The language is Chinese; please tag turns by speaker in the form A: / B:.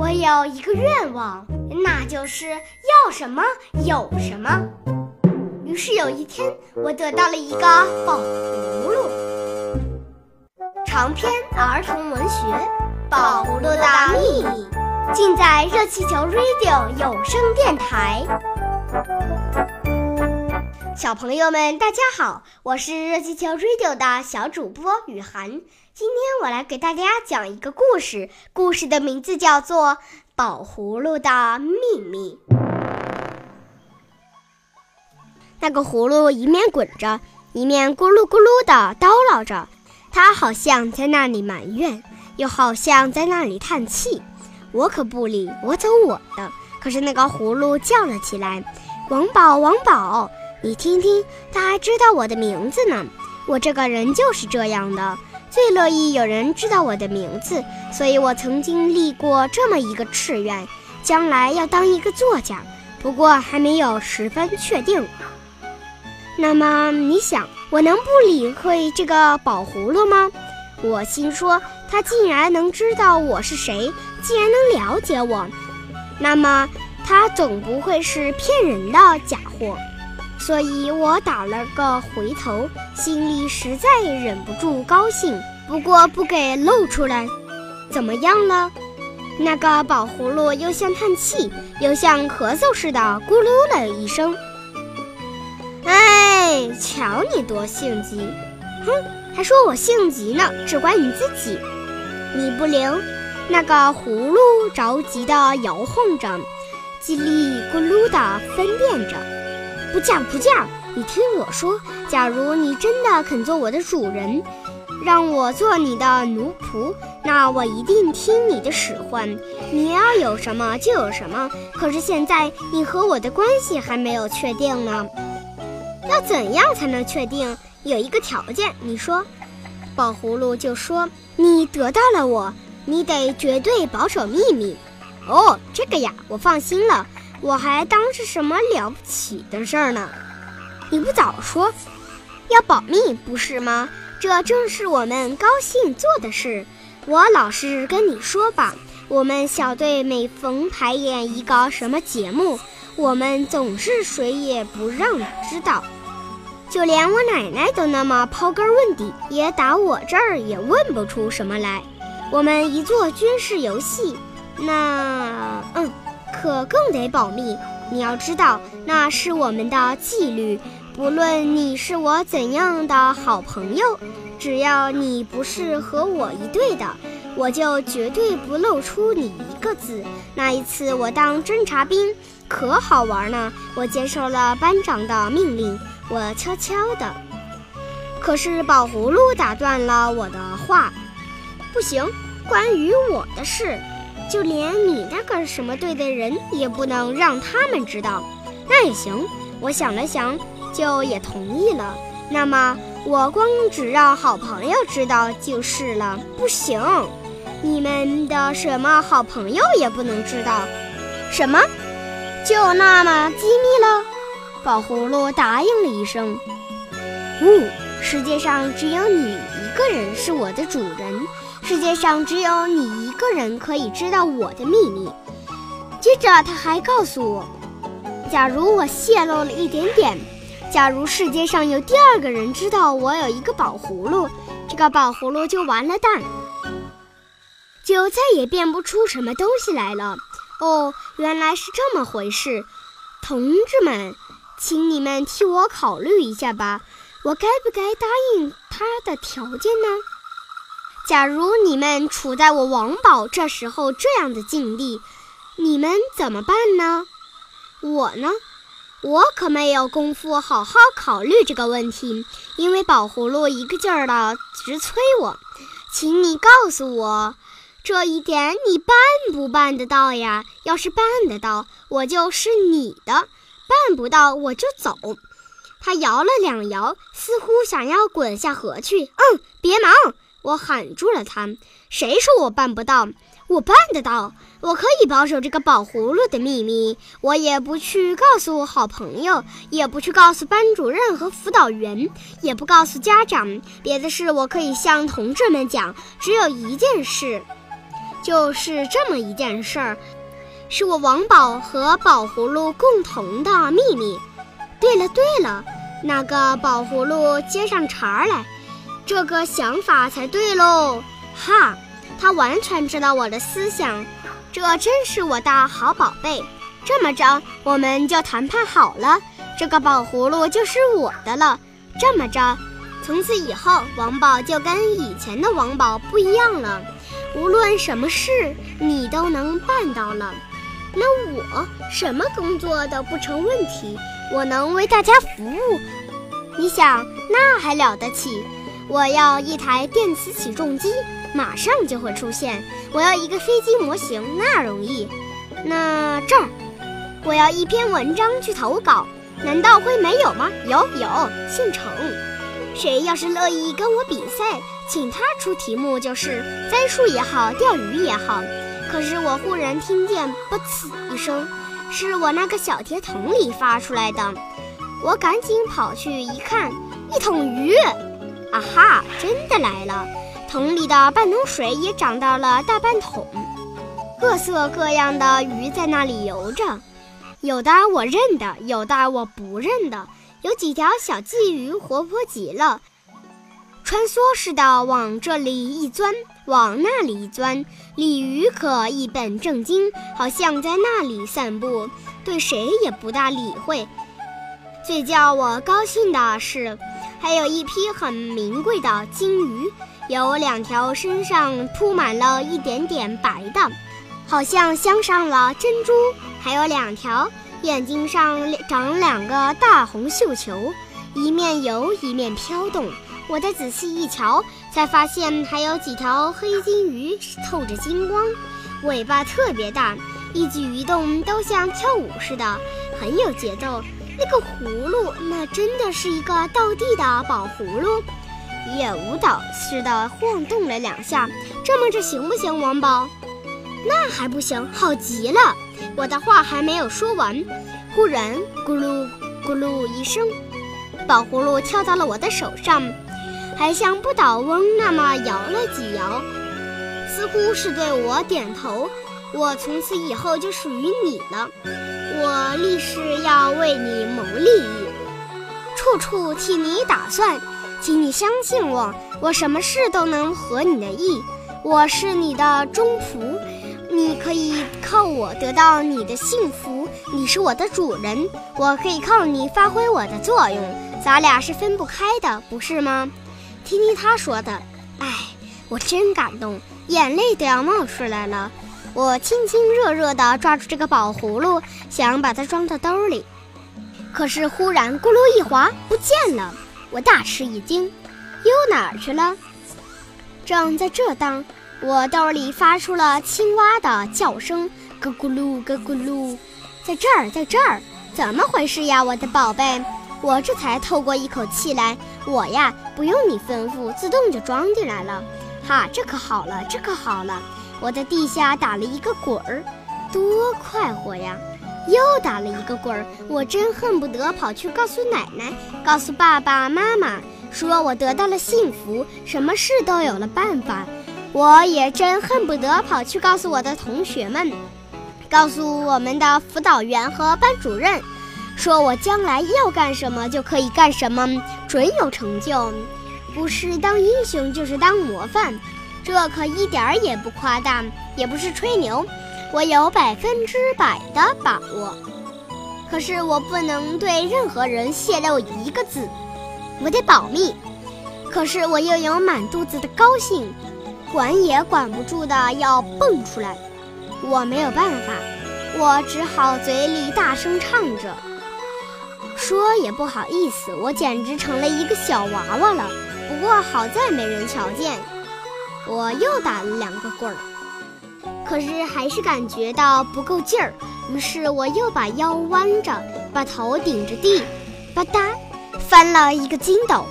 A: 我有一个愿望，那就是要什么有什么。于是有一天，我得到了一个宝葫芦。长篇儿童文学《宝葫芦的秘密》，尽在热气球 Radio 有声电台。小朋友们，大家好，我是热气球 Radio 的小主播雨涵。今天我来给大家讲一个故事，故事的名字叫做《宝葫芦的秘密》。那个葫芦一面滚着，一面咕噜咕噜地叨唠着，它好像在那里埋怨，又好像在那里叹气。我可不理，我走我的。可是那个葫芦叫了起来：“王宝，王宝！”你听听，他还知道我的名字呢。我这个人就是这样的，最乐意有人知道我的名字。所以我曾经立过这么一个志愿，将来要当一个作家，不过还没有十分确定。那么你想，我能不理会这个宝葫芦吗？我心说，他竟然能知道我是谁，竟然能了解我，那么他总不会是骗人的假货。所以我打了个回头，心里实在忍不住高兴，不过不给露出来。怎么样了？那个宝葫芦又像叹气，又像咳嗽似的，咕噜了一声。哎，瞧你多性急！哼，还说我性急呢，只怪你自己。你不灵。那个葫芦着急地摇晃着，叽里咕噜地分辨着。不嫁不嫁！你听我说，假如你真的肯做我的主人，让我做你的奴仆，那我一定听你的使唤。你要有什么就有什么。可是现在你和我的关系还没有确定呢。要怎样才能确定？有一个条件，你说。宝葫芦就说：“你得到了我，你得绝对保守秘密。”哦，这个呀，我放心了。我还当是什么了不起的事儿呢？你不早说，要保密不是吗？这正是我们高兴做的事。我老实跟你说吧，我们小队每逢排演一个什么节目，我们总是谁也不让知道，就连我奶奶都那么刨根问底，也打我这儿也问不出什么来。我们一做军事游戏，那嗯。可更得保密，你要知道，那是我们的纪律。不论你是我怎样的好朋友，只要你不是和我一队的，我就绝对不露出你一个字。那一次我当侦察兵，可好玩呢。我接受了班长的命令，我悄悄的。可是宝葫芦打断了我的话：“不行，关于我的事。”就连你那个什么队的人也不能让他们知道，那也行。我想了想，就也同意了。那么我光只让好朋友知道就是了。不行，你们的什么好朋友也不能知道。什么？就那么机密了？宝葫芦答应了一声。呜，世界上只有你一个人是我的主人。世界上只有你一个人可以知道我的秘密。接着他还告诉我，假如我泄露了一点点，假如世界上有第二个人知道我有一个宝葫芦，这个宝葫芦就完了蛋，就再也变不出什么东西来了。哦，原来是这么回事，同志们，请你们替我考虑一下吧，我该不该答应他的条件呢？假如你们处在我王宝这时候这样的境地，你们怎么办呢？我呢，我可没有功夫好好考虑这个问题，因为宝葫芦一个劲儿的直催我，请你告诉我，这一点你办不办得到呀？要是办得到，我就是你的；办不到，我就走。他摇了两摇，似乎想要滚下河去。嗯，别忙。我喊住了他，谁说我办不到？我办得到，我可以保守这个宝葫芦的秘密，我也不去告诉好朋友，也不去告诉班主任和辅导员，也不告诉家长。别的事我可以向同志们讲，只有一件事，就是这么一件事儿，是我王宝和宝葫芦共同的秘密。对了对了，那个宝葫芦接上茬来，这个想法才对喽！哈，他完全知道我的思想，这真是我的好宝贝。这么着，我们就谈判好了，这个宝葫芦就是我的了。这么着，从此以后，王宝就跟以前的王宝不一样了。无论什么事，你都能办到了。那我什么工作都不成问题，我能为大家服务。你想，那还了得起？我要一台电磁起重机，马上就会出现。我要一个飞机模型，那容易。那这儿，我要一篇文章去投稿，难道会没有吗？有有，现成。谁要是乐意跟我比赛？请他出题目，就是栽树也好，钓鱼也好。可是我忽然听见“啵呲”一声，是我那个小铁桶里发出来的。我赶紧跑去一看，一桶鱼！啊哈，真的来了！桶里的半桶水也涨到了大半桶，各色各样的鱼在那里游着，有的我认得，有的我不认得。有几条小鲫鱼活泼极了。穿梭似的往这里一钻，往那里一钻，鲤鱼可一本正经，好像在那里散步，对谁也不大理会。最叫我高兴的是，还有一批很名贵的金鱼，有两条身上铺满了一点点白的，好像镶上了珍珠；还有两条眼睛上长两个大红绣球，一面游一面飘动。我再仔细一瞧，才发现还有几条黑金鱼透着金光，尾巴特别大，一举一动都像跳舞似的，很有节奏。那个葫芦，那真的是一个倒地的宝葫芦，也舞蹈似的晃动了两下。这么着行不行，王宝？那还不行，好极了！我的话还没有说完，忽然咕噜咕噜一声，宝葫芦跳到了我的手上。还像不倒翁那么摇了几摇，似乎是对我点头。我从此以后就属于你了，我立誓要为你谋利益，处处替你打算。请你相信我，我什么事都能合你的意。我是你的忠仆，你可以靠我得到你的幸福。你是我的主人，我可以靠你发挥我的作用。咱俩是分不开的，不是吗？听听他说的，哎，我真感动，眼泪都要冒出来了。我亲亲热热地抓住这个宝葫芦，想把它装到兜里，可是忽然咕噜一滑，不见了。我大吃一惊，又哪儿去了？正在这当，我兜里发出了青蛙的叫声，咯咕噜，咯咕噜，在这儿，在这儿，怎么回事呀，我的宝贝？我这才透过一口气来，我呀不用你吩咐，自动就装进来了。哈，这可好了，这可好了，我在地下打了一个滚儿，多快活呀！又打了一个滚儿，我真恨不得跑去告诉奶奶，告诉爸爸妈妈，说我得到了幸福，什么事都有了办法。我也真恨不得跑去告诉我的同学们，告诉我们的辅导员和班主任。说我将来要干什么就可以干什么，准有成就，不是当英雄就是当模范，这可一点儿也不夸大，也不是吹牛，我有百分之百的把握。可是我不能对任何人泄露一个字，我得保密。可是我又有满肚子的高兴，管也管不住的要蹦出来，我没有办法，我只好嘴里大声唱着。说也不好意思，我简直成了一个小娃娃了。不过好在没人瞧见。我又打了两个滚儿，可是还是感觉到不够劲儿。于是我又把腰弯着，把头顶着地，吧嗒，翻了一个筋斗。